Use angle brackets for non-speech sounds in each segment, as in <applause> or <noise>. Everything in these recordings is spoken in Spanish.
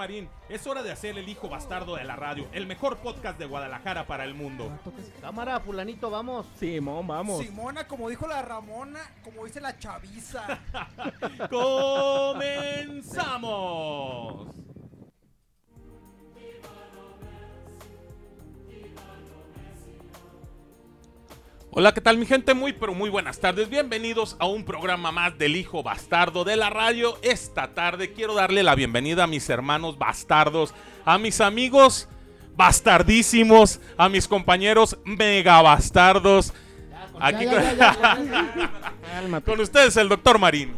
Marín, es hora de hacer el hijo bastardo de la radio, el mejor podcast de Guadalajara para el mundo. Cámara, fulanito, vamos. Simón, vamos. Simona, como dijo la Ramona, como dice la chaviza. <laughs> ¡Comenzamos! Hola, ¿qué tal mi gente? Muy, pero muy buenas tardes. Bienvenidos a un programa más del Hijo Bastardo de la radio. Esta tarde quiero darle la bienvenida a mis hermanos bastardos, a mis amigos bastardísimos, a mis compañeros mega bastardos. Aquí con, <laughs> con ustedes el doctor Marín.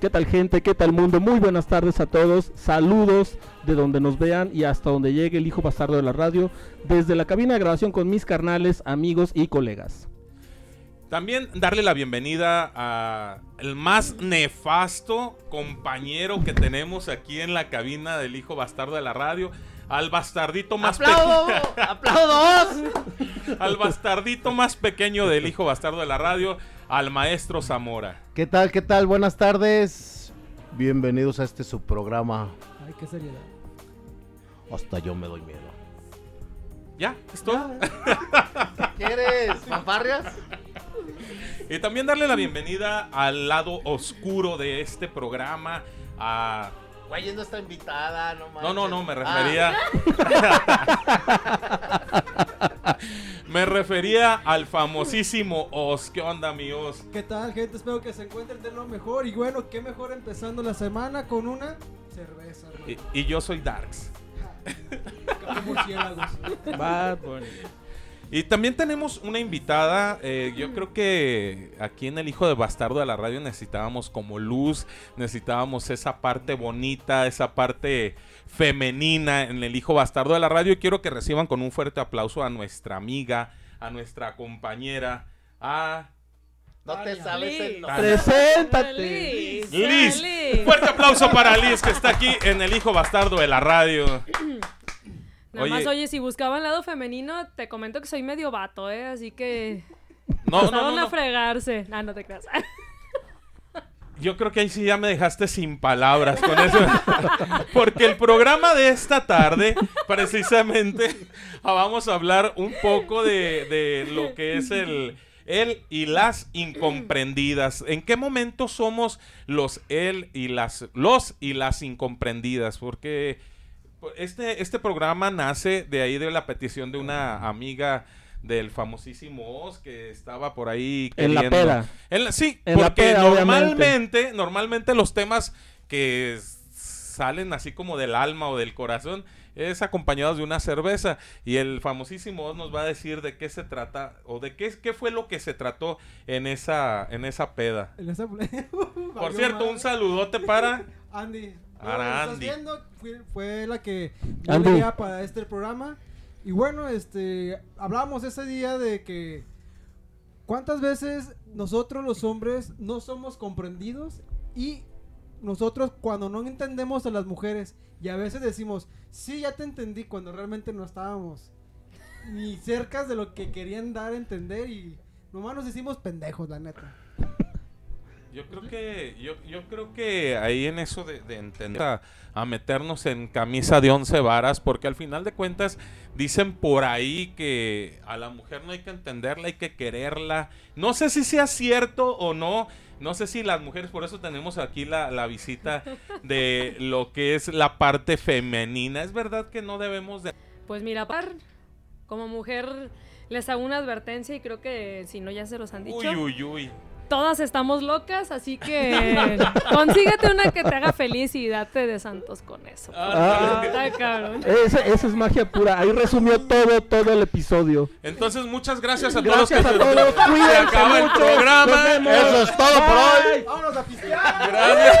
¿Qué tal gente? ¿Qué tal mundo? Muy buenas tardes a todos. Saludos de donde nos vean y hasta donde llegue el hijo bastardo de la radio. Desde la cabina de grabación con mis carnales, amigos y colegas. También darle la bienvenida a el más nefasto compañero que tenemos aquí en la cabina del hijo bastardo de la radio, al bastardito más ¡Aplaudo! <laughs> ¡Aplaudos! al bastardito más pequeño del hijo bastardo de la radio, al maestro Zamora. ¿Qué tal, qué tal? Buenas tardes. Bienvenidos a este subprograma. Ay, qué seriedad. Hasta yo me doy miedo. ¿Ya? ¿Es todo? <laughs> ¿Quieres fanfarrias? Y también darle la bienvenida al lado oscuro de este programa, a... Güey, no está invitada, no No, no, no, me Ah. refería... <laughs> me refería al famosísimo Os. ¿Qué onda, mi Os? ¿Qué tal, gente? Espero que se encuentren de lo mejor. Y bueno, qué mejor empezando la semana con una cerveza, hermano. Y, y yo soy Darks. <laughs> Bad Bunny. Y también tenemos una invitada. eh, yo creo que aquí en El Hijo de Bastardo de la Radio necesitábamos como luz, necesitábamos esa parte bonita, esa parte femenina en El Hijo Bastardo de la Radio. Y quiero que reciban con un fuerte aplauso a nuestra amiga, a nuestra compañera, a No te sabes el nombre. Preséntate. Liz. Liz. Liz. Fuerte aplauso para Liz que está aquí en El Hijo Bastardo de la Radio. <clears throat> Nada más, Oye. oye, si buscaban lado femenino, te comento que soy medio vato, ¿eh? Así que. <laughs> No, no, Pasaron no, a no. fregarse. Ah, no te creas. <laughs> Yo creo que ahí sí ya me dejaste sin palabras con eso. <laughs> Porque el programa de esta tarde, precisamente, vamos a hablar un poco de, de lo que es el, el y las incomprendidas. ¿En qué momento somos los él y las los y las incomprendidas? Porque este, este programa nace de ahí de la petición de una amiga del famosísimo Oz que estaba por ahí En la queriendo- peda. en la- sí, En la porque peda, normalmente, normalmente los temas que salen así como del alma o del corazón es acompañados de una cerveza y el famosísimo Oz nos va a decir de qué se trata o de qué, qué fue lo que se trató en esa en esa peda. En esa- <laughs> Por cierto, un saludote para Andy. Andy. viendo, fue, fue la que idea para este programa. Y bueno, este, hablábamos ese día de que cuántas veces nosotros los hombres no somos comprendidos y nosotros cuando no entendemos a las mujeres y a veces decimos, sí, ya te entendí cuando realmente no estábamos ni cerca de lo que querían dar a entender y nomás nos decimos pendejos, la neta. Yo creo que yo, yo creo que ahí en eso de, de entender a, a meternos en camisa de once varas, porque al final de cuentas dicen por ahí que a la mujer no hay que entenderla, hay que quererla. No sé si sea cierto o no. No sé si las mujeres, por eso tenemos aquí la, la visita de lo que es la parte femenina. Es verdad que no debemos de... Pues mira, par, como mujer, les hago una advertencia y creo que si no ya se los han dicho. Uy, uy, uy. Todas estamos locas, así que <laughs> consíguete una que te haga feliz y date de santos con eso. Ah, cabrón. Esa, esa es magia pura. Ahí resumió todo, todo el episodio. Entonces, muchas gracias a todos. Gracias que a se- todos. se Cuídense acaba el mucho. programa. Eso es todo por hoy. ¡Vámonos a pistear! Gracias.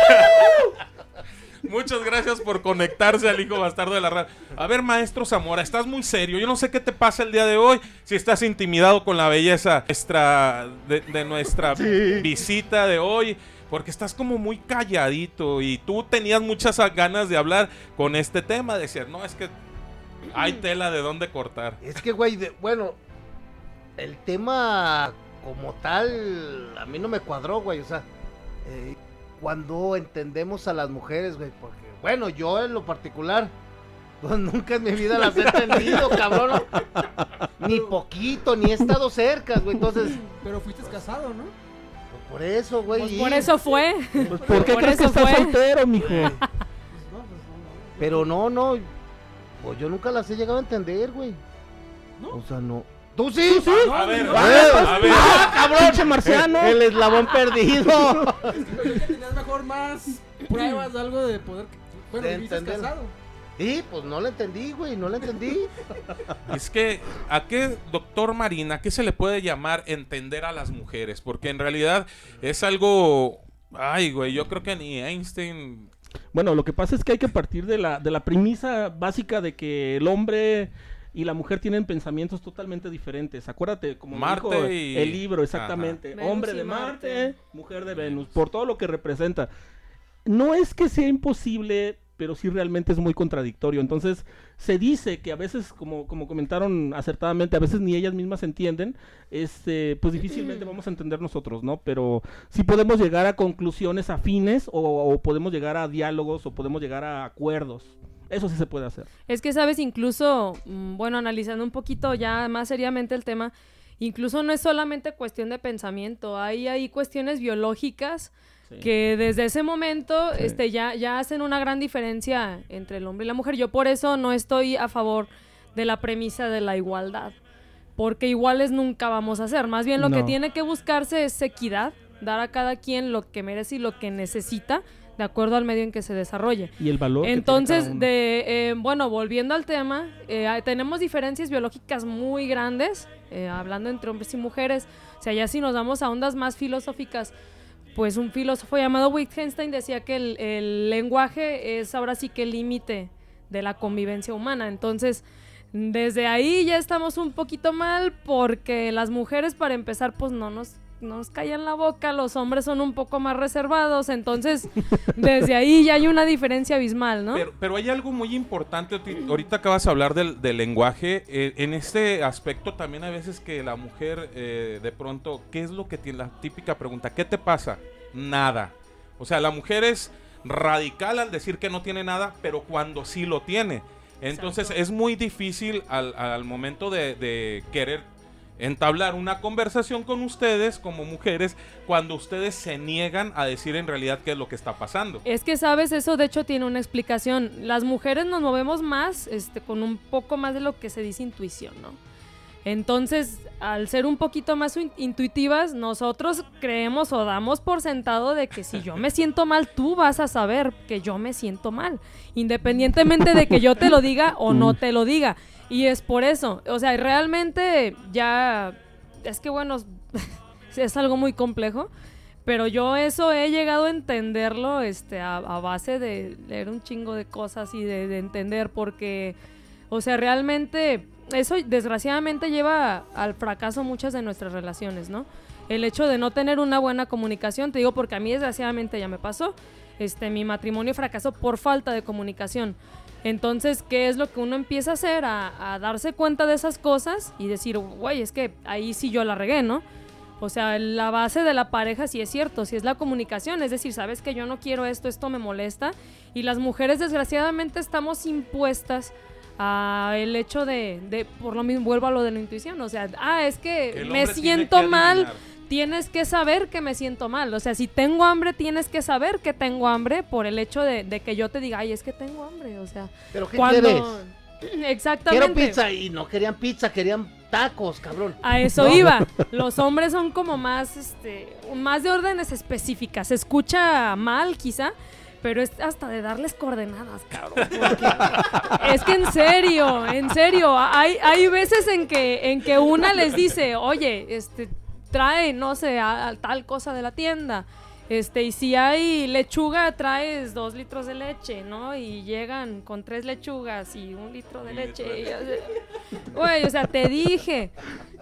Muchas gracias por conectarse al hijo bastardo de la radio. A ver, maestro Zamora, estás muy serio. Yo no sé qué te pasa el día de hoy. Si estás intimidado con la belleza nuestra, de, de nuestra visita de hoy. Porque estás como muy calladito y tú tenías muchas ganas de hablar con este tema. Decir, no, es que hay tela de dónde cortar. Es que, güey, de- bueno, el tema como tal, a mí no me cuadró, güey. O sea, eh, cuando entendemos a las mujeres, güey, porque, bueno, yo en lo particular, Pues nunca en mi vida las he entendido, <laughs> cabrón. Ni poquito, ni he estado cerca, güey. Entonces, Pero fuiste casado, ¿no? pues por eso, güey. Pues por eso fue. Pues, ¿Por qué Por crees que estás soltero, mijo? Pues no, pues no, no. Pero no, no. Pues yo nunca las he llegado a entender, güey. ¿No? O sea, no. ¿Tú sí? A ver, no, a ver. ¡Ah, cabrón! ¡Pinche marciano! El eslabón perdido. <laughs> Más pruebas de <clears throat> algo de poder. Bueno, De viviste casado. Sí, pues no la entendí, güey. No la entendí. <laughs> Es que, ¿a qué, doctor Marina, qué se le puede llamar entender a las mujeres? Porque en realidad es algo... Ay, güey, yo creo que ni Einstein... Bueno, lo que pasa es que hay que partir de la, de la premisa básica de que el hombre y la mujer tienen pensamientos totalmente diferentes. Acuérdate, como Marte dijo y- el libro, exactamente. Ajá. Hombre de Marte. Marte, mujer de Venus, por todo lo que representa. No es que sea imposible, pero sí realmente es muy contradictorio. Entonces, se dice que a veces, como, como comentaron acertadamente, a veces ni ellas mismas entienden, este, pues difícilmente vamos a entender nosotros, ¿no? Pero sí podemos llegar a conclusiones afines o, o podemos llegar a diálogos o podemos llegar a acuerdos. Eso sí se puede hacer. Es que, sabes, incluso, mm, bueno, analizando un poquito ya más seriamente el tema, incluso no es solamente cuestión de pensamiento, hay, hay cuestiones biológicas Sí. que desde ese momento Sí. este, ya, ya hacen una gran diferencia entre el hombre y la mujer. Yo por eso no estoy a favor de la premisa de la igualdad, porque iguales nunca vamos a ser. Más bien lo que tiene que buscarse es equidad, dar a cada quien lo que merece y lo que necesita de acuerdo al medio en que se desarrolle. Y el valor. Entonces, de, eh, bueno, volviendo al tema, eh, tenemos diferencias biológicas muy grandes, eh, hablando entre hombres y mujeres. O sea, ya si nos vamos a ondas más filosóficas, pues un filósofo llamado Wittgenstein decía que el, el lenguaje es ahora sí que el límite de la convivencia humana. Entonces, desde ahí ya estamos un poquito mal porque las mujeres, para empezar, pues no nos no nos callan la boca, los hombres son un poco más reservados, entonces <laughs> desde ahí ya hay una diferencia abismal, ¿no? Pero, pero hay algo muy importante, ahorita acabas de hablar del, del lenguaje, eh, en este aspecto también hay veces que la mujer eh, de pronto, ¿qué es lo que tiene? La típica pregunta, ¿qué te pasa? Nada. O sea, la mujer es radical al decir que no tiene nada, pero cuando sí lo tiene. Entonces Exacto. es muy difícil al, al momento de, de querer entablar una conversación con ustedes como mujeres cuando ustedes se niegan a decir en realidad qué es lo que está pasando. Es que sabes, eso de hecho tiene una explicación. Las mujeres nos movemos más, este, con un poco más de lo que se dice intuición, ¿no? Entonces, al ser un poquito más in- intuitivas, nosotros creemos o damos por sentado de que si yo me siento mal, tú vas a saber que yo me siento mal, independientemente de que yo te lo diga o no te lo diga. Y es por eso, o sea, realmente ya, es que bueno, <laughs> es algo muy complejo. Pero yo eso he llegado a entenderlo este, a, base de leer un chingo de cosas y de, de entender porque, o sea, realmente eso desgraciadamente lleva al fracaso muchas de nuestras relaciones, ¿no? El hecho de no tener una buena comunicación, te digo porque a mí desgraciadamente ya me pasó, este, mi matrimonio fracasó por falta de comunicación. Entonces, ¿qué es lo que uno empieza a hacer? A, a darse cuenta de esas cosas y decir, güey, es que ahí sí yo la regué, ¿no? O sea, la base de la pareja sí es cierto, sí es la comunicación, es decir, sabes que yo no quiero esto, esto me molesta y las mujeres desgraciadamente estamos impuestas a el hecho de, de por lo mismo vuelvo a lo de la intuición, o sea, ah, es que, me siento mal, adivinar. Tienes que saber que me siento mal, o sea, si tengo hambre tienes que saber que tengo hambre por el hecho de, de que yo te diga, ay, es que tengo hambre, o sea, ¿Pero qué cuando... <laughs> Exactamente. Quiero pizza y no querían pizza, querían tacos, cabrón. A eso ¿No? iba. <laughs> Los hombres son como más, este, más de órdenes específicas. Se escucha mal, quizá, pero es hasta de darles coordenadas, cabrón. <laughs> es que en serio, en serio, hay, hay veces en que, en que una les dice, oye, este, trae, no sé, a- a tal cosa de la tienda. Este, y si hay lechuga, traes dos litros de leche, ¿no? Y llegan con tres lechugas y un litro de leche. Güey, o sea, te dije.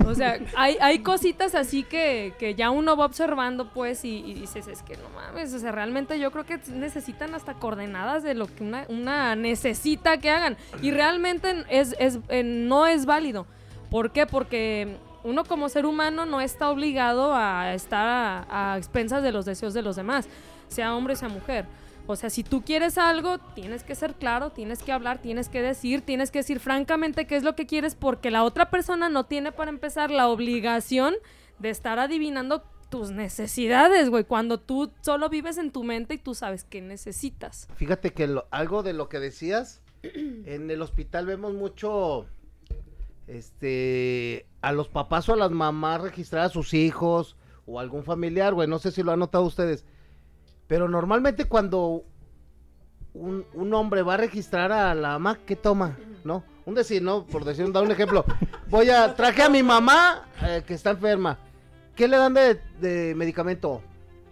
O sea, hay, hay cositas así que, que ya uno va observando, pues, y, y dices, es que no mames, o sea, realmente yo creo que necesitan hasta coordenadas de lo que una, una necesita que hagan. Y realmente es, es, eh, no es válido. ¿Por qué? Porque uno como ser humano no está obligado a estar a, expensas de los deseos de los demás, sea hombre, sea mujer. O sea, si tú quieres algo, tienes que ser claro, tienes que hablar, tienes que decir, tienes que decir francamente qué es lo que quieres porque la otra persona no tiene para empezar la obligación de estar adivinando tus necesidades, güey, cuando tú solo vives en tu mente y tú sabes qué necesitas. Fíjate que lo- algo de lo que decías, en el hospital vemos mucho, este, a los papás o a las mamás registrar a sus hijos o algún familiar, güey, no sé si lo han notado ustedes, pero normalmente cuando un, un hombre va a registrar a la mamá, ¿qué toma? ¿No? Un decir, ¿no? Por decir, dar un ejemplo, voy a, traje a mi mamá eh, que está enferma, ¿qué le dan de, de medicamento?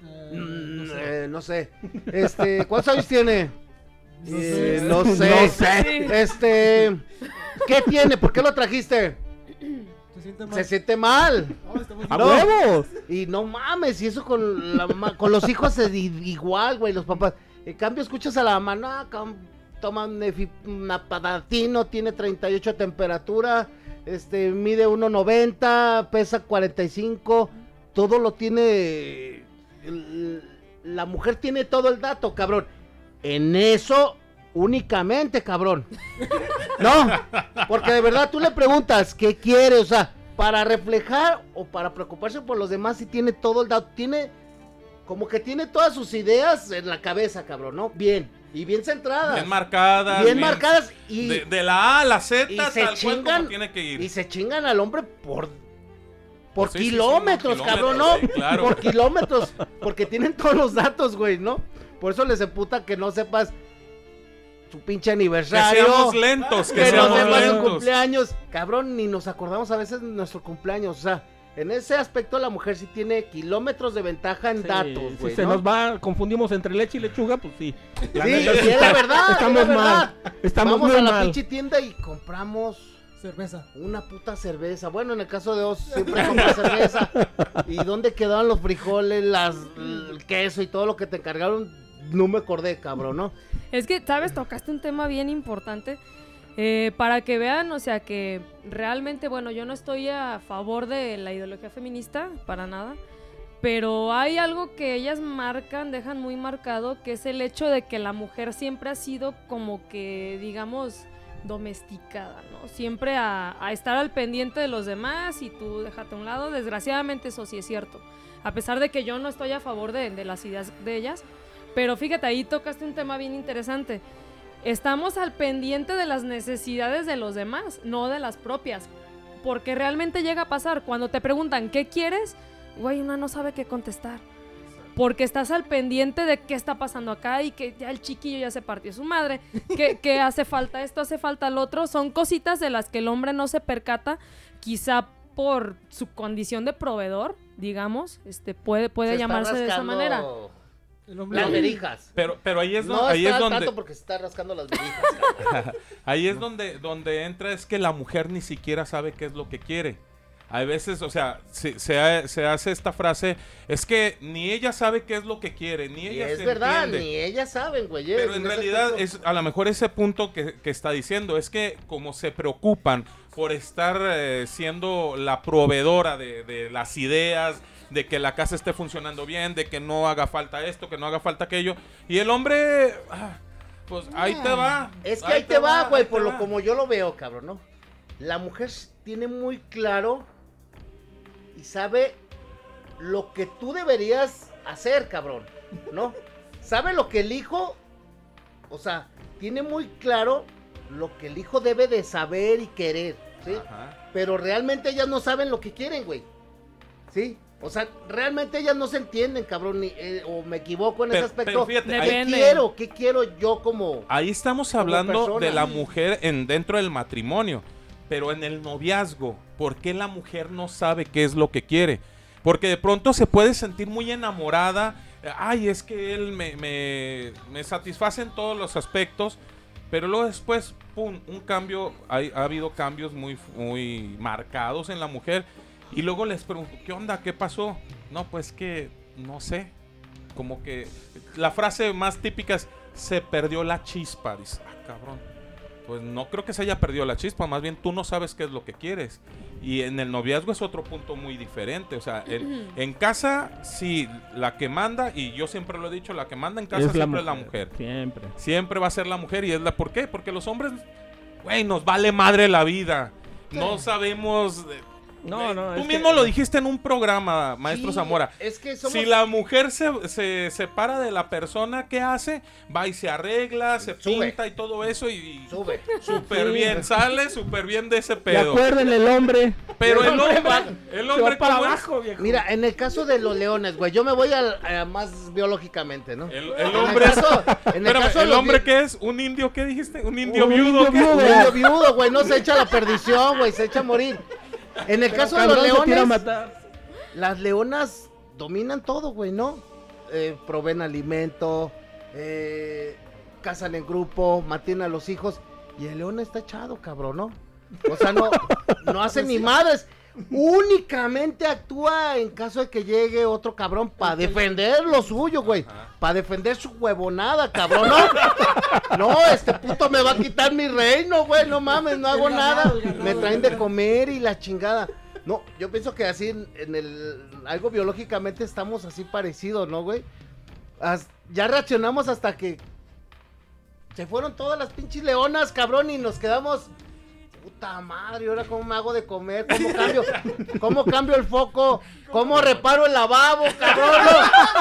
Eh, Mm, eh, no sé. Este, ¿cuántos años tiene? No Eh, sé. <laughs> no sé. Este, ¿qué tiene? ¿Por qué lo trajiste? Se siente mal. Se siente mal. Estamos ¡A No. huevos! Y no mames, y eso con la mamá, con los hijos es igual, güey, los papás. En cambio, escuchas a la mamá, no, toma napadatino, tiene 38 de temperatura, este, mide 1.90, pesa 45, todo lo tiene, el- la mujer tiene todo el dato, cabrón. En eso únicamente, cabrón. No, porque de verdad tú le preguntas qué quiere, o sea, para reflejar o para preocuparse por los demás, si tiene todo el dato, tiene como que tiene todas sus ideas en la cabeza, cabrón, ¿no? Bien, y bien centradas. Bien marcadas. Bien marcadas y, De, de la A a la Z, y tal se cual como chingan tiene que ir. y se chingan al hombre por por Sí, sí, sí, kilómetros, cabrón, ¿no? claro. Por kilómetros, porque tienen todos los datos, güey, ¿no? Por eso les emputa que no sepas su pinche que aniversario. seamos lentos, que, que seamos su lentos. cumpleaños. Cabrón, ni nos acordamos a veces de nuestro cumpleaños. O sea, en ese aspecto la mujer sí tiene kilómetros de ventaja en Sí, datos, si güey. se ¿no? nos va, confundimos entre leche y lechuga, pues sí. La Sí, es la verdad, es Estamos la verdad. mal. Estamos Vamos muy a la mal. pinche tienda y compramos Cerveza. una puta cerveza. Bueno, en el caso de Oz siempre compra cerveza. ¿Y dónde quedaron los frijoles, las, el queso y todo lo que te encargaron? No me acordé, cabrón, ¿no? Es que, ¿sabes? Tocaste un tema bien importante. eh, para que vean, o sea, que realmente, bueno, yo no estoy a favor de la ideología feminista, para nada. Pero hay algo que ellas marcan, dejan muy marcado, que es el hecho de que la mujer siempre ha sido como que, digamos, domesticada, ¿no? Siempre a, estar al pendiente de los demás y tú déjate a un lado. Desgraciadamente eso sí es cierto. A pesar de que yo no estoy a favor de las ideas de ellas. Pero fíjate, ahí tocaste un tema bien interesante. Estamos al pendiente de las necesidades de los demás, no de las propias. Porque realmente llega a pasar, cuando te preguntan qué quieres, güey, una no sabe qué contestar. Porque estás al pendiente de qué está pasando acá y que ya el chiquillo ya se partió su madre, que, que <laughs> hace falta esto, hace falta el otro. Son cositas de las que el hombre no se percata, quizá por su condición de proveedor, digamos, este puede, puede llamarse de esa manera. Las verijas. Pero, pero ahí es, No donde, ahí está es donde, tanto porque se está rascando las verijas. <laughs> ahí es donde, donde entra es que la mujer ni siquiera sabe qué es lo que quiere. Hay veces, o sea, se, se ha- se hace esta frase, es que ni ella sabe qué es lo que quiere, ni y ella es se verdad, entiende. ni ellas saben, güey. Pero en realidad es a lo mejor ese punto que, que está diciendo es que como se preocupan por estar eh, siendo la proveedora de, de las ideas, de que la casa esté funcionando bien, de que no haga falta esto, que no haga falta aquello, y el hombre, ah, pues ahí te va. Es que ahí, te va, güey, por lo va. como yo lo veo, cabrón, ¿no? La mujer tiene muy claro y sabe lo que tú deberías hacer, cabrón, ¿no? Sabe lo que el hijo, o sea, tiene muy claro lo que el hijo debe de saber y querer, ¿sí? Ajá. Pero realmente ellas no saben lo que quieren, güey. ¿Sí? O sea, realmente ellas no se entienden, cabrón, ni- eh, o me equivoco en Pero- ese aspecto. pero fíjate, ¿Qué ahí- quiero? ¿Qué quiero yo como... Ahí estamos hablando de la mujer en dentro del matrimonio, pero en el noviazgo, ¿por qué la mujer no sabe qué es lo que quiere? Porque de pronto se puede sentir muy enamorada, eh, ay, es que él me, me, me satisface en todos los aspectos, pero luego después, pum, un cambio, hay- ha habido cambios muy, muy marcados en la mujer, y luego les pregunto, ¿qué onda? ¿Qué pasó? No, pues que, no sé, como que la frase más típica es, se perdió la chispa, dice, ah, cabrón. Pues no creo que se haya perdido la chispa, más bien tú no sabes qué es lo que quieres. Y en el noviazgo es otro punto muy diferente. O sea, el- en casa, sí, la que manda, y yo siempre lo he dicho, la que manda en casa siempre es la mujer. Siempre. Siempre va a ser la mujer y es la... ¿Por qué? Porque los hombres, güey, nos vale madre la vida. No sabemos... eh, No, no, Tú mismo que- lo dijiste en un programa, maestro Sí, Zamora. Es que somos... Si la mujer se, se separa de la persona que hace, va y se arregla, se Sube. pinta y todo eso y Sube. súper Sí. bien, sale súper bien de ese pedo. acuérdenle el hombre. Pero El el hombre el hombre para abajo, viejo. Mira, en el caso de los leones, güey, yo me voy a más biológicamente, ¿no? El, hombre caso- en el <laughs> Espérame, caso ¿el los hombre qué es? ¿Un indio qué dijiste? ¿Un indio Un viudo? indio viudo. Un indio viudo, güey, no se echa a la perdición, güey, se echa a morir. En el caso de los leones, matar. las leonas dominan todo, güey, ¿no? Eh, proveen alimento, eh, cazan en grupo, mantienen a los hijos. Y el león está echado, cabrón, ¿no? O sea, no, no <laughs> hace ni madres. Únicamente actúa en caso de que llegue otro cabrón para defender lo suyo, güey. Para defender su huevonada, cabrón, ¿no? <laughs> No, este puto me va a quitar mi reino, güey. No mames, no hago nada. Me traen de comer y la chingada. No, yo pienso que así en, en el algo biológicamente estamos así parecidos, ¿no, güey? As- ya reaccionamos hasta que se fueron todas las pinches leonas, cabrón, y nos quedamos puta madre, ahora cómo me hago de comer, cómo cambio, cómo cambio el foco, cómo reparo el lavabo, cabrón,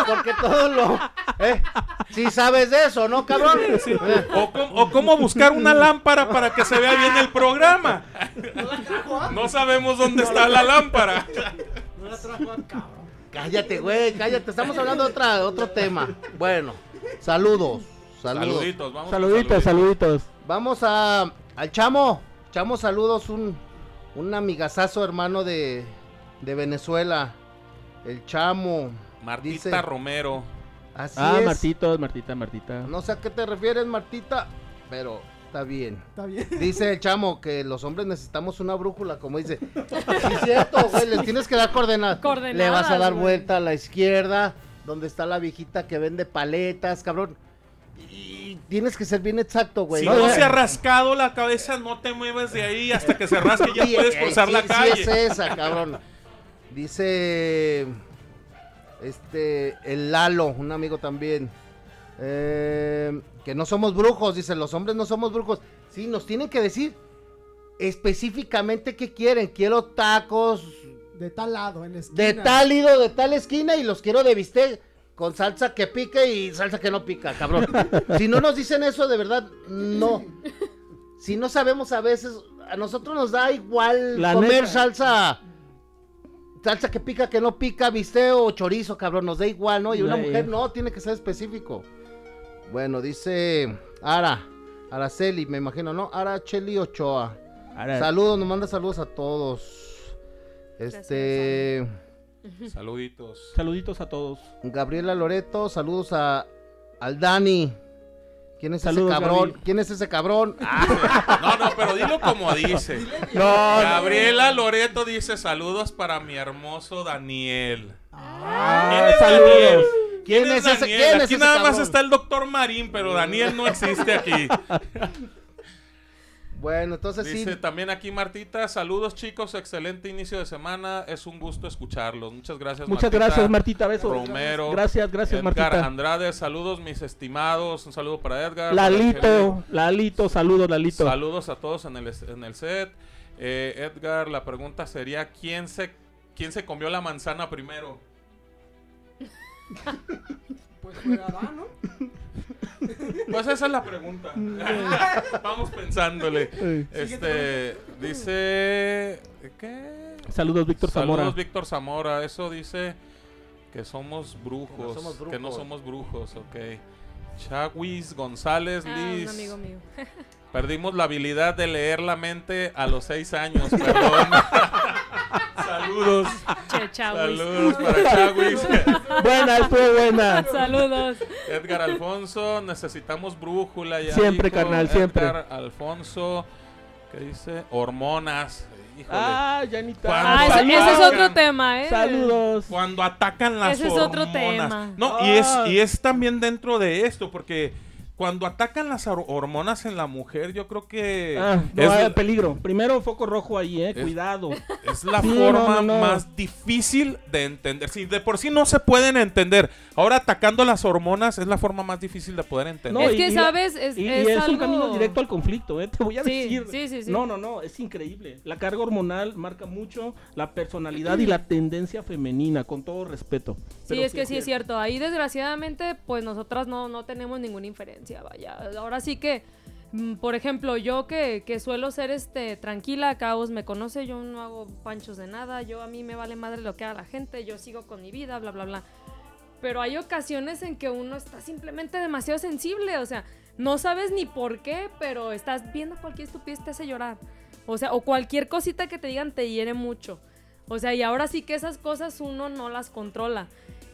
porque todo lo, eh, si sabes de eso, ¿no, cabrón? Eh, O, cómo- o cómo buscar una lámpara para que se vea bien el programa. No sabemos dónde está la lámpara. No la trajo al cabrón. Cállate, güey, cállate. Estamos hablando de otra, otro tema. Bueno, saludos. Saludos. Saluditos, vamos. saluditos. Vamos a al Chamo. Chamo, saludos. Un, un amigazazo hermano de, de Venezuela. El Chamo. Martita Dice- Romero. Así Ah, es. Martitos, Martita, Martita. No sé a qué te refieres, Martita, pero está bien. Está bien. Dice el chamo que los hombres necesitamos una brújula, como dice. Sí, es cierto, güey, les tienes que dar coordenadas. Coordenadas, Le vas a dar güey. vuelta a la izquierda, donde está la viejita que vende paletas, cabrón. Y tienes que ser bien exacto, güey. Si ¿no? se ha rascado la cabeza, no te mueves de ahí hasta que se rasque ya Sí, puedes eh, cruzar sí, la sí calle. es esa, cabrón. Dice este el Lalo, un amigo también. eh, que no somos brujos, dice, los hombres no somos brujos. Sí, nos tienen que decir específicamente qué quieren. Quiero tacos De tal lado, en la esquina. de tal hilo, de tal esquina y los quiero de bistec con salsa que pique y salsa que no pica, cabrón. si no nos dicen eso, de verdad, no. Si no sabemos a veces, a nosotros nos da igual La comer neta. salsa. Salsa que pica, que no pica, bistec o chorizo, cabrón, nos da igual, ¿no? Y una mujer no, tiene que ser específico. Bueno, dice Ara, Araceli, me imagino, ¿no? Aracheli Ochoa. Ahora, Saludos, nos manda saludos a todos. Este. Saluditos. Saluditos a todos. Gabriela Loreto, saludos a al Dani. ¿Quién es Saludos, ese cabrón? ¿Quién es ese cabrón? <laughs> Ah, No, no, pero dilo como dice. no, Gabriela Loreto dice saludos para mi hermoso Daniel. Ah, ¿Quién es saludos. Daniel? ¿Quién es ese- Daniel? quién es aquí ese nada más está el doctor Marín, pero Daniel no existe aquí. <laughs> Bueno, entonces sí. Dice también aquí Martita, saludos chicos, excelente inicio de semana, es un gusto escucharlos. Muchas gracias. Muchas Martita. gracias, Martita. Besos. Romero. Gracias, gracias, Edgar Martita. Andrade, saludos mis estimados, un saludo para Edgar. para Lalito, Lalito, saludos, Lalito. Saludos a todos en el, en el set. Eh, Edgar, la pregunta sería, ¿quién se, ¿quién se comió la manzana primero? <laughs> Pues fue Adán, ¿no? <laughs> Pues esa es la pregunta. <laughs> Vamos pensándole. Este, dice... ¿Qué? Saludos, Víctor Zamora. Saludos, Víctor Zamora. Eso dice que somos brujos. Que no somos Que no brujos. somos brujos, ok. Chawis González Ah, un Liz. amigo mío. <laughs> Perdimos la habilidad de leer la mente a los seis años, perdón. <laughs> Saludos. Che. Saludos para Chawis. <laughs> Buena, estuvo buena. Saludos. Edgar Alfonso, necesitamos brújula. Ya Siempre, dijo carnal, siempre. Edgar Alfonso, ¿qué dice? Hormonas. Híjole. Ah, Janita. ¿Cuándo? Ah, ese, ese es otro tema, ¿eh? Saludos. Cuando atacan las Ese es otro hormonas. tema. No, y es, Ah. y es también dentro de esto, porque cuando atacan las hor- hormonas en la mujer, yo creo que Ah, no, es, hay peligro. Primero foco rojo ahí, eh. Es- Cuidado. es la Sí, forma no, no, no. más difícil de entender. Si de por sí no se pueden entender, ahora atacando las hormonas es la forma más difícil de poder entender. No, es y- que, y ¿sabes? Es, Y, y es es, algo... un camino directo al conflicto, ¿eh? Te voy a Sí, decir. sí, sí, sí. No, no, no, es increíble. La carga hormonal marca mucho la personalidad y la tendencia femenina, con todo respeto. Sí, Pero es que sí es cierto. Ahí desgraciadamente, pues nosotras no, no tenemos ninguna inferencia, Ahora sí que, mm, por ejemplo, yo que, que suelo ser este tranquila, Caos me conoce, yo no hago panchos de nada, yo a mí me vale madre lo que haga la gente, yo sigo con mi vida, bla, bla, bla. Pero hay ocasiones en que uno está simplemente demasiado sensible, o sea, no sabes ni por qué, pero estás viendo cualquier estupidez te hace llorar. O sea, o cualquier cosita que te digan te hiere mucho. O sea, y ahora sí que esas cosas uno no las controla.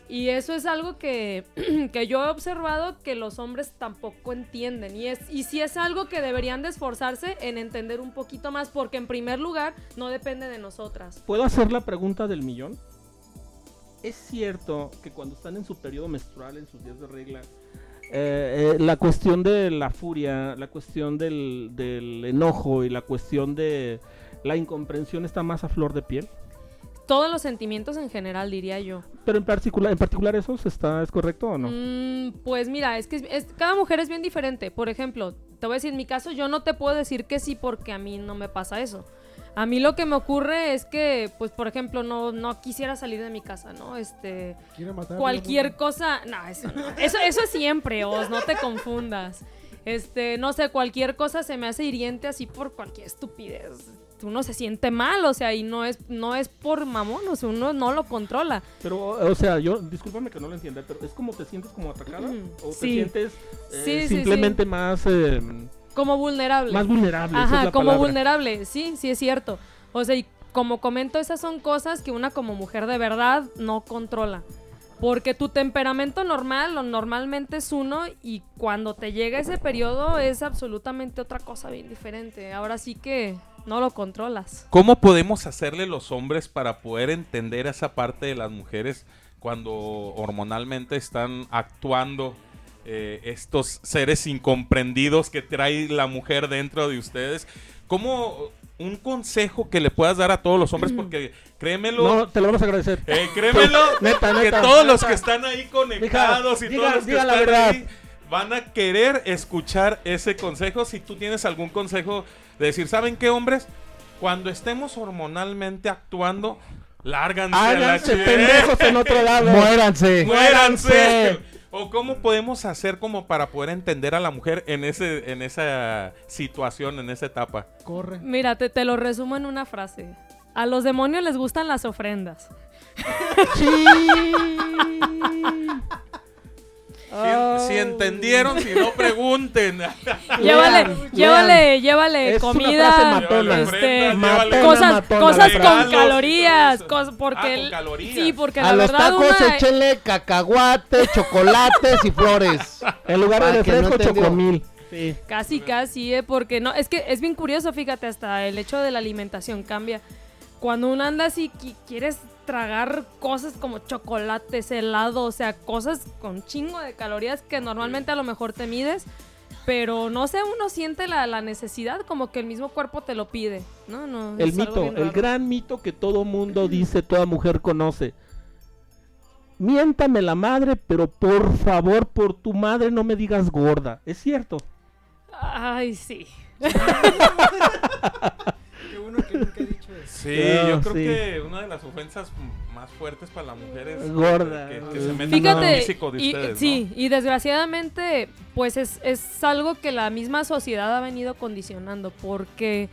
Y eso es algo que, <clears throat> que yo he observado que los hombres tampoco entienden. Y, es, y sí es algo que deberían de esforzarse en entender un poquito más, porque en primer lugar no depende de nosotras. ¿Puedo hacer la pregunta del millón? ¿Es cierto que cuando están en su periodo menstrual, en sus días de regla, eh, eh, la cuestión de la furia, la cuestión del, del enojo y la cuestión de la incomprensión está más a flor de piel? Todos los sentimientos en general, diría yo. Pero en particular, en particular eso está, ¿es correcto o no? Mm, pues mira, es que es- es- cada mujer es bien diferente. Por ejemplo, te voy a decir, en mi caso yo no te puedo decir que sí porque a mí no me pasa eso. A mí lo que me ocurre es que, pues, por ejemplo, no, no quisiera salir de mi casa, ¿no? Este, Quiere matar a cualquier cosa, no, eso no. Eso, eso es siempre, Os, no te confundas. Este, no sé, cualquier cosa se me hace hiriente así por cualquier estupidez. Uno se siente mal, o sea, y no es, no es por mamón, o sea, uno no lo controla. Pero, o sea, yo, discúlpame que no lo entienda, pero ¿es como te sientes como atacada? Mm, ¿O te sí. sientes eh, Sí, sí, simplemente más, eh, Como vulnerable. más vulnerable? es Ajá, la como palabra. vulnerable, sí, sí es cierto. O sea, y como comento, esas son cosas que una como mujer de verdad no controla. Porque tu temperamento normal o normalmente es uno y cuando te llega ese periodo es absolutamente otra cosa bien diferente. Ahora sí que no lo controlas. ¿Cómo podemos hacerle los hombres para poder entender esa parte de las mujeres cuando hormonalmente están actuando eh, estos seres incomprendidos que trae la mujer dentro de ustedes? ¿Cómo un consejo que le puedas dar a todos los hombres? Porque créemelo, No, te lo vamos a agradecer. eh, créemelo, <laughs> Neta, que neta, todos los que están ahí conectados y diga- todos los que están verdad. ahí van a querer escuchar ese consejo. Si tú tienes algún consejo de decir, ¿saben qué, hombres? Cuando estemos hormonalmente actuando, lárganse a la Háganse pendejos en otro lado. Muéranse. ¡Muéranse! ¿O cómo podemos hacer como para poder entender a la mujer en ese en esa situación, en esa etapa? Corre. Mira, te, te lo resumo en una frase. A los demonios les gustan las ofrendas. Si, si entendieron, si no pregunten. <laughs> Llévale, llévale, llévale Es comida, matona. este, Matona, cosas, matona, cosas con calorías, Regalos, cos- porque ah, con el- calorías. sí, porque A la los verdad tacos una échenle cacahuate, chocolates y flores. <laughs> En lugar de no refresco, chocomil. Sí. casi casi, eh, porque no, es que es bien curioso, fíjate, hasta el hecho de la alimentación cambia. Cuando uno anda así qui- quieres tragar cosas como chocolates, helado, o sea, cosas con chingo de calorías que normalmente a lo mejor te mides, pero no sé, uno siente la, la necesidad como que el mismo cuerpo te lo pide, ¿no? no El mito, el gran mito que todo mundo dice, toda mujer conoce. Miéntame la madre, pero por favor, por tu madre no me digas gorda. Es cierto. Ay, sí. <laughs> Qué bueno que nunca. Sí, No, yo creo sí. que una de las ofensas más fuertes para la mujer es Gorda. que, que se metan en el Fíjate, físico de y, ustedes, sí, y desgraciadamente, pues es, es algo que la misma sociedad ha venido condicionando, porque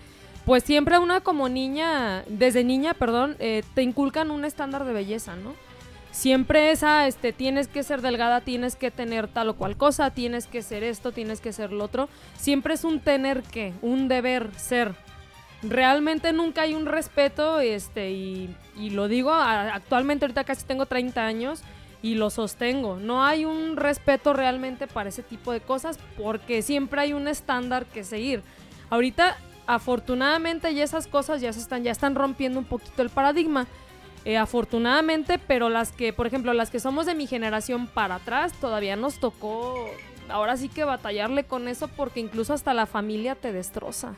pues siempre una como niña, desde niña, perdón, eh, te inculcan un estándar de belleza, ¿no? Siempre esa, este, tienes que ser delgada, tienes que tener tal o cual cosa, tienes que ser esto, tienes que ser lo otro. Siempre es un tener que, un deber ser. Realmente nunca hay un respeto, este, y, lo digo, actualmente ahorita casi tengo 30 años y lo sostengo. No hay un respeto realmente para ese tipo de cosas porque siempre hay un estándar que seguir. Ahorita, afortunadamente, ya esas cosas ya se están, ya están rompiendo un poquito el paradigma. Eh, afortunadamente, pero las que, por ejemplo, las que somos de mi generación para atrás, todavía nos tocó ahora sí que batallarle con eso porque incluso hasta la familia te destroza.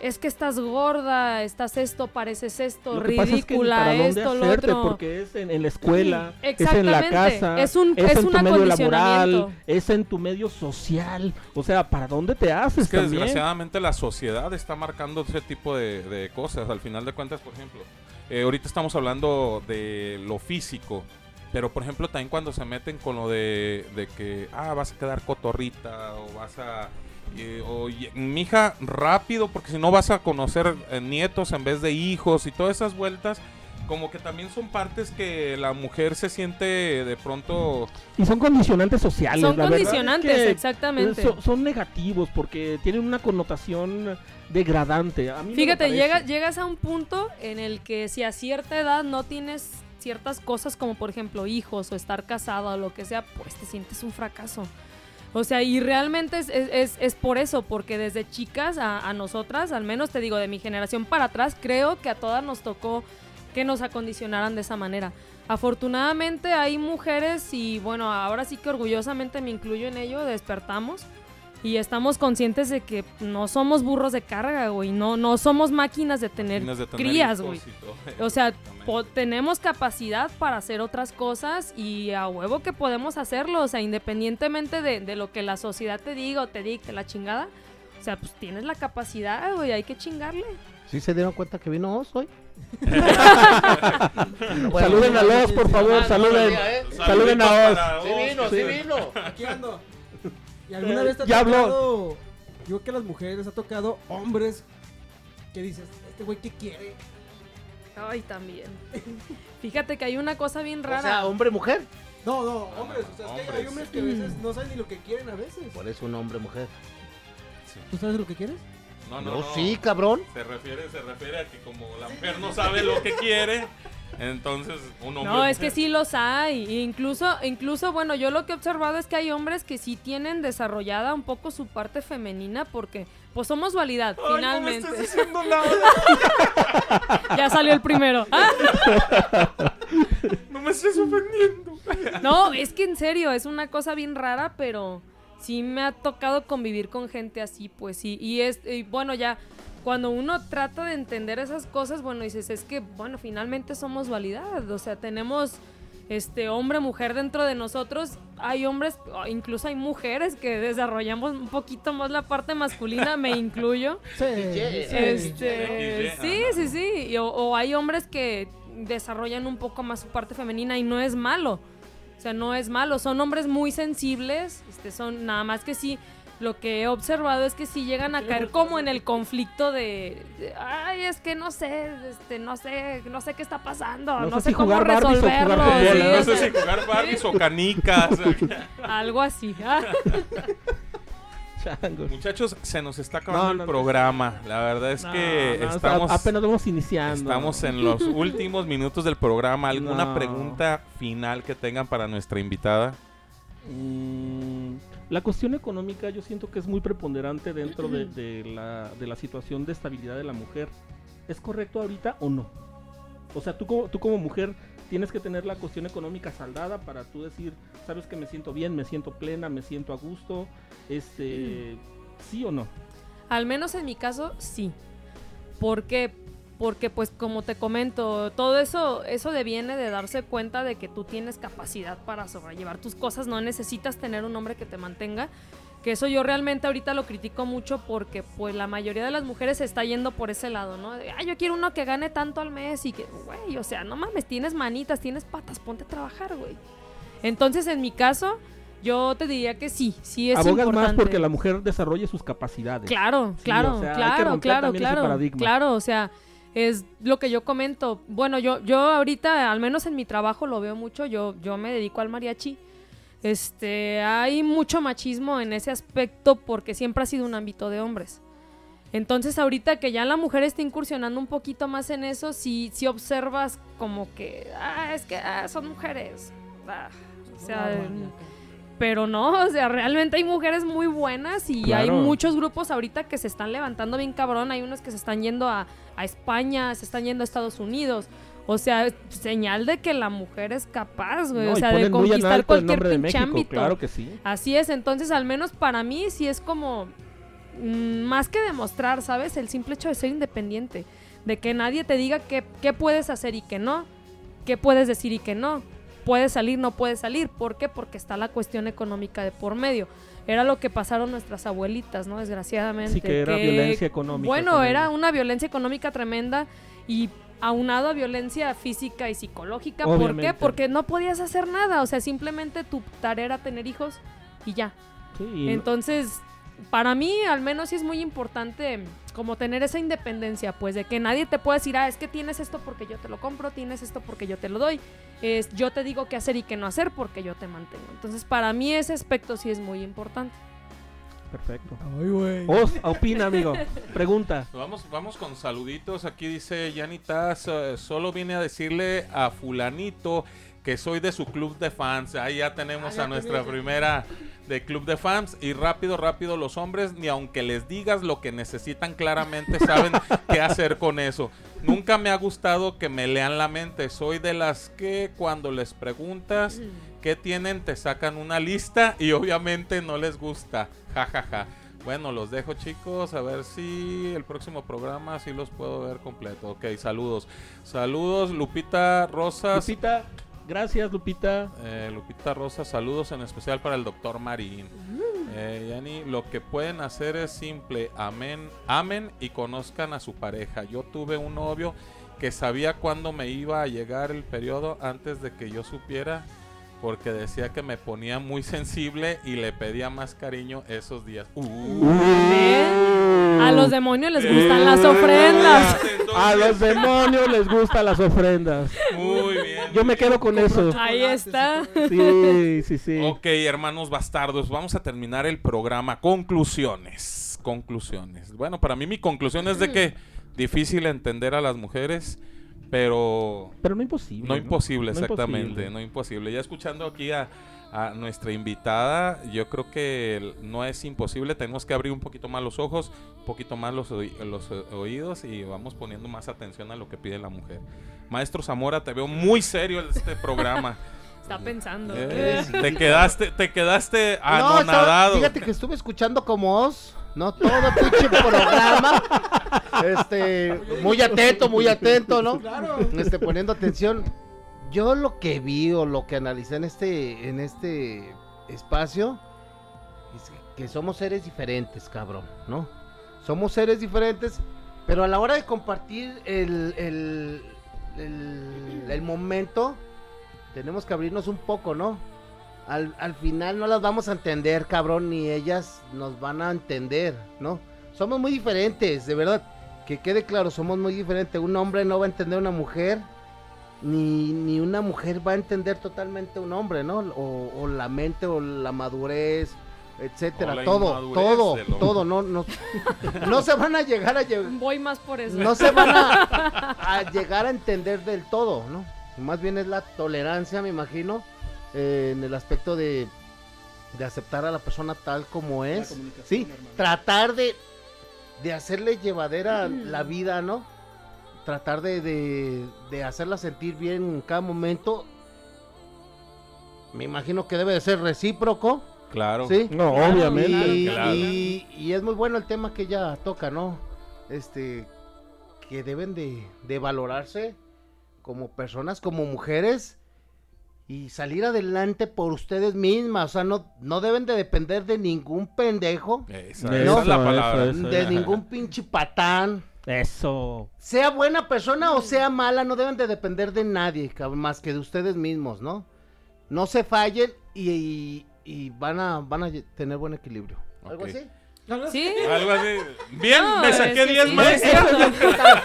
Es que estás gorda, estás esto, pareces esto, Lo que pasa es que ridícula, esto, lo otro. porque es en, en la escuela, es en la Exactamente. casa, Es un- es en un tu medio laboral, es en tu medio social. O sea, ¿para dónde te haces Es que también? desgraciadamente la sociedad está marcando ese tipo de, de cosas. Al final de cuentas, por ejemplo, eh, ahorita estamos hablando de lo físico. Pero, por ejemplo, también cuando se meten con lo de, de que, ah, vas a quedar cotorrita o vas a... eh, o, mija, rápido, porque si no vas a conocer eh, nietos en vez de hijos y todas esas vueltas, como que también son partes que la mujer se siente de pronto... Y son condicionantes sociales. Son la verdad es condicionantes, que, exactamente. Son, son negativos porque tienen una connotación degradante. A mí Fíjate, llega- llegas a un punto en el que si a cierta edad no tienes ciertas cosas como por ejemplo hijos o estar casado o lo que sea, pues te sientes un fracaso. O sea, y realmente es, es- es- por eso, porque desde chicas a, a nosotras, al menos te digo, de mi generación para atrás, creo que a todas nos tocó que nos acondicionaran de esa manera. Afortunadamente hay mujeres y bueno, ahora sí que orgullosamente me incluyo en ello, despertamos y estamos conscientes de que no somos burros de carga, güey, no, no somos máquinas de tener tienes de tener crías, güey. O sea, tenemos capacidad para hacer otras cosas y a huevo que podemos hacerlo. O sea, independientemente de, de lo que la sociedad te diga o te dicte la chingada. O sea, pues tienes la capacidad, güey, hay que chingarle. ¿Sí se dieron cuenta que vino Oz hoy? Saluden a los, por favor, Ah, saluden. eh. Saluden a Oz. Sí Oz. vino, sí vino. Aquí ando. ¿Y alguna vez te ha tocado? Yo creo que a las mujeres ha tocado hombres que dices, este güey qué quiere. Ay, también. Fíjate que hay una cosa bien O rara. sea, hombre, mujer. No, no, hombres. O sea, es que hay Hombres. que a veces no saben ni lo que quieren a veces. Por eso un hombre, mujer. ¿Tú sabes lo que quieres? No, no, no. sí, cabrón. Se refiere, se refiere a que como la mujer no sabe lo que quiere, entonces un hombre. No, es que sí los hay. Incluso, incluso, bueno, yo lo que he observado es que hay hombres que sí tienen desarrollada un poco su parte femenina porque, pues somos dualidad, Ay, finalmente. No me estés diciendo nada. <laughs> ya salió el primero. <laughs> No me estés ofendiendo. No, es que en serio, es una cosa bien rara, pero sí me ha tocado convivir con gente así, pues sí. Y es, y bueno, ya cuando uno trata de entender esas cosas, bueno, dices, es que, bueno, finalmente somos dualidad. O sea, tenemos este hombre, mujer dentro de nosotros. Hay hombres, incluso hay mujeres que desarrollamos un poquito más la parte masculina, me <laughs> incluyo. Sí. Este, sí, sí, sí. Y o, o hay hombres que desarrollan un poco más su parte femenina y no es malo. O sea, no es malo. Son hombres muy sensibles. Este, son nada más que sí. Lo que he observado es que sí llegan a caer como en el conflicto de, de, ay, es que no sé, este, no sé, no sé qué está pasando, No no, sé sé, si cómo jugar Barbies o jugar resolverlo. sí, ¿no? sé si jugar Barbies o canicas. <laughs> algo así. ah. <laughs> Muchachos, se nos está acabando No, el no, programa. La verdad es No, que no, estamos, apenas vamos iniciando. estamos en los <laughs> últimos minutos del programa. ¿Alguna No. pregunta final que tengan para nuestra invitada? Mm, la cuestión económica yo siento que es muy preponderante dentro de, de la, de la situación de estabilidad de la mujer. ¿Es correcto ahorita o no? O sea, tú como, tú como mujer tienes que tener la cuestión económica saldada para tú decir, sabes que me siento bien, me siento plena, me siento a gusto, este, sí o no. Al menos en mi caso, sí. ¿Por qué? Porque pues como te comento, todo eso, eso deviene de darse cuenta de que tú tienes capacidad para sobrellevar tus cosas, no necesitas tener un hombre que te mantenga. Que eso yo realmente ahorita lo critico mucho porque pues la mayoría de las mujeres se está yendo por ese lado, ¿no? De, Ay, yo quiero uno que gane tanto al mes y que, güey, o sea, no mames, tienes manitas, tienes patas, ponte a trabajar, güey. Entonces, en mi caso, yo te diría que sí, sí es Abogas importante. más porque la mujer desarrolle sus capacidades. Claro, Sí, claro, o sea, claro, claro, claro, paradigma. claro, o sea, es lo que yo comento. Bueno, yo, yo ahorita, al menos en mi trabajo lo veo mucho, yo, yo me dedico al mariachi. Este, hay mucho machismo en ese aspecto porque siempre ha sido un ámbito de hombres. Entonces ahorita que ya la mujer está incursionando un poquito más en eso, si si observas como que, ah, es que ah, son mujeres. Ah, o sea, pero no, <laughs> o sea, realmente hay mujeres muy buenas y hay muchos grupos ahorita que se están levantando bien cabrón. Hay unos que se están yendo a, a España, se están yendo a Estados Unidos. O sea, señal de que la mujer es capaz, güey. No, o sea, de conquistar cualquier pinche México, ámbito. Claro que sí. Así es, entonces al menos para mí sí es como mm, más que demostrar, ¿sabes? El simple hecho de ser independiente, de que nadie te diga qué, qué puedes hacer y qué no, qué puedes decir y qué no, puedes salir, no puedes salir, ¿por qué? Porque está la cuestión económica de por medio. Era lo que pasaron nuestras abuelitas, ¿no? Desgraciadamente. Sí, que era violencia económica Bueno, también. era una violencia económica tremenda y aunado a violencia física y psicológica. ¿Por qué? Porque no podías hacer nada, o sea, simplemente tu tarea era tener hijos y ya. Sí, y- Entonces, para mí al menos sí es muy importante como tener esa independencia, pues de que nadie te pueda decir, ah, es que tienes esto porque yo te lo compro, tienes esto porque yo te lo doy, es, yo te digo qué hacer y qué no hacer porque yo te mantengo. Entonces, para mí ese aspecto sí es muy importante. Perfecto. Ay, güey. Os, opina, amigo. Pregunta. Vamos, vamos con saluditos. Aquí dice Yanitas, eh, solo vine a decirle a fulanito que soy de su club de fans. Ahí ya tenemos Ah, ya a nuestra primera de club de fans. Y rápido, rápido, los hombres, ni aunque les digas lo que necesitan claramente, saben <laughs> qué hacer con eso. Nunca me ha gustado que me lean la mente. Soy de las que cuando les preguntas qué tienen, te sacan una lista y obviamente no les gusta. Ja, ja, ja. Bueno, los dejo chicos, a ver si el próximo programa sí los puedo ver completo. Ok, saludos. Saludos, Lupita Rosas. Lupita, gracias, Lupita. Eh, Lupita Rosas, saludos en especial para el doctor Marín. Eh, Yani, lo que pueden hacer es simple, amén, amen y conozcan a su pareja. Yo tuve un novio que sabía cuándo me iba a llegar el periodo antes de que yo supiera, porque decía que me ponía muy sensible y le pedía más cariño esos días. Uh. A los demonios les gustan las ofrendas. Entonces, A los demonios les gustan las ofrendas. Muy bien. Yo me quedo con eso. Ahí está. Sí, sí, sí. Ok, hermanos bastardos, vamos a terminar el programa. Conclusiones. Conclusiones. Bueno, para mí mi conclusión es de que difícil entender a las mujeres, pero Pero no imposible. no imposible, No exactamente, imposible. no imposible. Ya escuchando aquí a, a nuestra invitada, yo creo que no es imposible, tenemos que abrir un poquito más los ojos, un poquito más los, los oídos y vamos poniendo más atención a lo que pide la mujer. Maestro Zamora, te veo muy serio en este programa. <laughs> Está pensando. Eh, te quedaste, te quedaste <laughs> No, estaba- anonadado. fíjate que estuve escuchando como os, no todo pinche programa. Este, muy atento, muy atento, ¿no? Claro. Este, poniendo atención. Yo lo que vi o lo que analicé en este, en este espacio es que somos seres diferentes, cabrón, ¿no? Somos seres diferentes, pero a la hora de compartir el, el, el, el momento, tenemos que abrirnos un poco, ¿no? Al, al final no las vamos a entender, cabrón, ni ellas nos van a entender, ¿no? Somos muy diferentes, de verdad. Que quede claro, somos muy diferentes. Un hombre no va a entender a una mujer, ni, ni una mujer va a entender totalmente a un hombre, ¿no? O, o la mente, o la madurez, O etcétera. la Todo, todo, todo. No, no, no se van a llegar a llegar Voy más por eso. no se van a, a llegar a entender del todo, ¿no? Más bien es la tolerancia, me imagino, eh, en el aspecto de, de aceptar a la persona tal como es. Sí, tratar de, de hacerle llevadera la vida, ¿no? Tratar de, de, de hacerla sentir bien en cada momento. Me imagino que debe de ser recíproco. Claro. Sí. No, obviamente. Y, claro. y- y es muy bueno el tema que ella toca, ¿no? Este, que deben de, de valorarse como personas, como mujeres y salir adelante por ustedes mismas. O sea, no, no deben de depender de ningún pendejo, Esa, Eso, esa es la eso, palabra. eso. de ningún pinche patán. Eso. Sea buena persona o sea mala, no deben de depender de nadie, más que de ustedes mismos, ¿no? No se fallen y, y- y van, a, van a tener buen equilibrio. ¿Algo Ok. así? Sí. Algo así. Bien, No, me saqué que 10 sí. maestra. <laughs>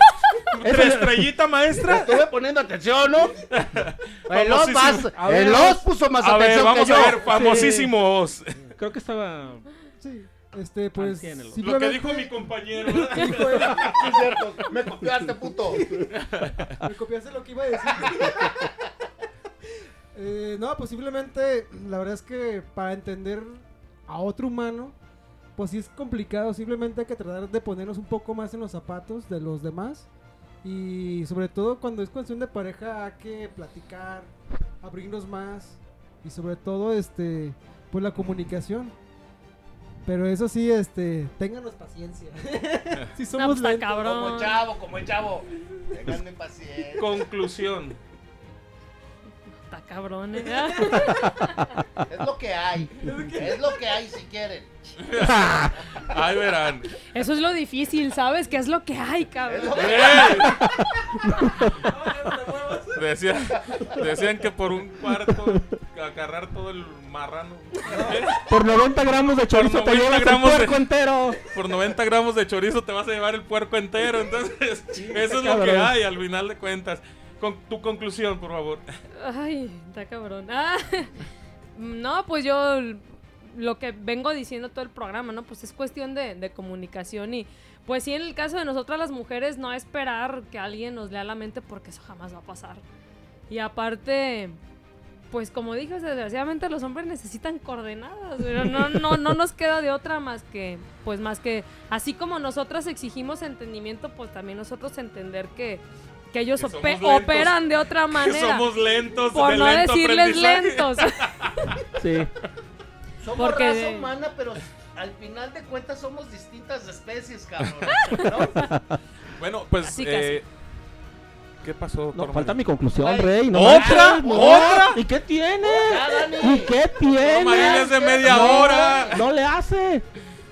Eso- Estrellita maestra. Estuve poniendo atención, ¿no? <laughs> El Os, Famosísimo. más, A ver, el vamos. Os puso más A ver, atención vamos que a yo. ver, famosísimos. Creo que estaba. Sí. Este, pues. Lo que dijo mi compañero. <laughs> Es <laughs> cierto. Me copiaste, puto. Me copiaste lo que iba a decir. Eh, no, posiblemente, la verdad es que para entender a otro humano, pues sí es complicado. Simplemente hay que tratar de ponernos un poco más en los zapatos de los demás Y sobre todo cuando es cuestión de pareja hay que platicar, abrirnos más y sobre todo este pues la comunicación. Pero eso sí, este, ténganos paciencia. <laughs> si No, somos pues, está lentos. cabrón. Como chavo, como el chavo. Ténganme paciencia. Conclusión. Está cabrón, ¿eh? <laughs> Es lo que hay. Es lo que hay si quieren. <laughs> Ahí verán. Eso es lo difícil, ¿sabes? ¿Qué es lo que hay, cabrón? que. <laughs> Decían, decían que por un cuarto agarrar todo el marrano. Por 90 gramos de chorizo te 90 llevas el de- puerco entero. Por 90 gramos de chorizo te vas a llevar el puerco entero. Entonces, eso es lo que hay al final de cuentas. Con tu conclusión, por favor. Ay, está cabrón. Ah, <laughs> no, pues yo lo que vengo diciendo todo el programa, ¿no? Pues es cuestión de, de comunicación y pues sí, en el caso de nosotras las mujeres, no esperar que alguien nos lea la mente porque eso jamás va a pasar. Y aparte, pues como dije, desgraciadamente los hombres necesitan coordenadas, pero no, no, no <laughs> nos queda de otra más que, pues más que, así como nosotras exigimos entendimiento, pues también nosotros entender que, que ellos Que ope- lentos. operan de otra <laughs> Que manera. somos lentos. Por de no lento decirles lentos. <laughs> Sí. Somos Porque raza de- humana, pero al final de cuentas somos distintas especies, cabrón. ¿no? <laughs> Bueno, pues. Casi, eh, ¿Qué pasó, No, falta mi conclusión, Ay, Rey. No ¿otra? manches, no. ¿otra? ¿Y qué tiene? ¿Y qué tiene? Marín es de media No, hora. No le hace.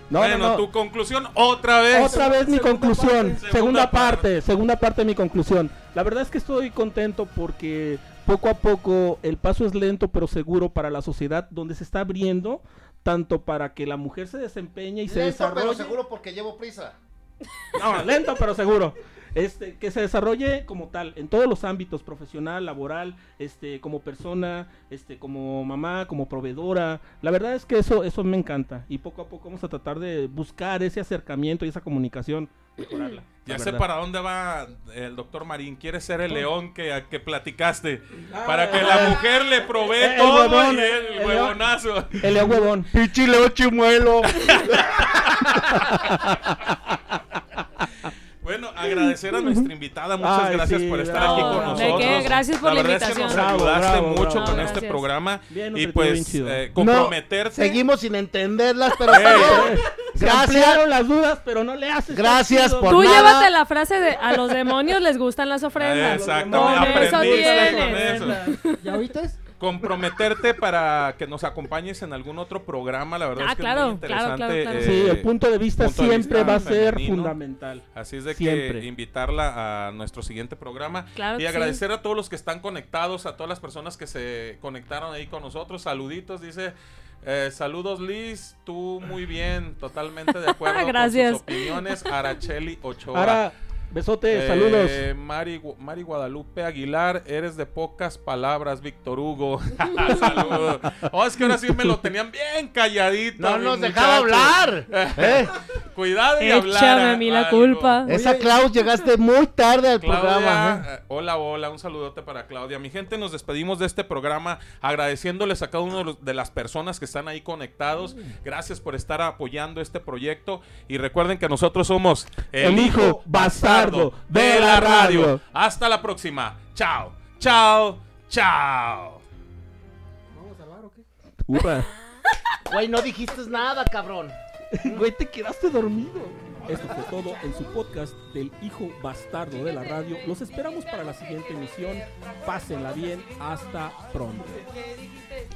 No, bueno, no, no. tu conclusión otra vez. Otra vez mi Segunda conclusión. parte. Segunda parte, segunda parte de mi conclusión. La verdad es que estoy contento porque poco a poco el paso es lento pero seguro para la sociedad donde se está abriendo tanto para que la mujer se desempeñe y se Lento, pero desarrolle. seguro porque llevo prisa. No, lento pero seguro. Este, que se desarrolle como tal en todos los ámbitos, profesional, laboral, este, como persona, este, como mamá, como proveedora. La verdad es que eso, eso me encanta. Y poco a poco vamos a tratar de buscar ese acercamiento y esa comunicación, mejorarla. <clears throat> Ya sé verdad. para dónde va el doctor Marín. Quiere ser el león que, que platicaste. Ah, para que la mujer le provee El todo huevón, y el, el león. huevonazo. El león huevón. Pichi Leo Chimuelo. <laughs> <laughs> Agradecer a nuestra invitada. Muchas Ay, gracias sí, por estar bravo, aquí con bravo. nosotros. ¿De qué? Gracias por la verdad es que invitación. nos Bravo, ayudaste bravo, mucho bravo. con este programa. Bien, y pues eh, comprometerte. Seguimos sin entenderlas, pero Se gracias. las dudas, pero no le haces. Gracias por Tú nada. llévate la frase de a los demonios les gustan las <laughs> ofrendas. Exactamente, Con eso aprendiste tienes. con eso. ¿Ya oíste? Comprometerte para que nos acompañes en algún otro programa. La verdad Ah, es que claro, es muy interesante. claro, claro. Sí, eh, el punto de vista punto de siempre vista va a ser femenino. fundamental. Así es de Siempre. que invitarla a nuestro siguiente programa Claro y agradecer a todos los que están conectados, a todas las personas que se conectaron ahí con nosotros. Saluditos, dice. eh, saludos Liz, tú muy bien, totalmente de <laughs> acuerdo Gracias. con sus opiniones. Aracheli Ochoa. Ahora, besote, Eh, saludos. Mari, Mari Guadalupe Aguilar, eres de pocas palabras, Víctor Hugo. <laughs> <laughs> Saludos. Oh, es que ahora sí me lo tenían bien calladito. No nos dejaba hablar. <laughs> ¿eh? Cuidado y hablar. Échame a mí la algo. culpa. Esa Klaus llegaste muy tarde al Claudia, programa. ¿eh? hola, hola, un saludote para Claudia. Mi gente, nos despedimos de este programa agradeciéndoles a cada uno de, las personas que están ahí conectados. Gracias por estar apoyando este proyecto y recuerden que nosotros somos El hijo bastardo de la radio. Hasta la próxima. Chao, chao, chao. ¿Vamos a hablar o qué? Upa. <laughs> Güey, no dijiste nada, cabrón. Güey, te quedaste dormido. Esto fue todo en su podcast del hijo bastardo de la radio. Los esperamos para la siguiente emisión. Pásenla bien. Hasta pronto. ¿Qué dijiste?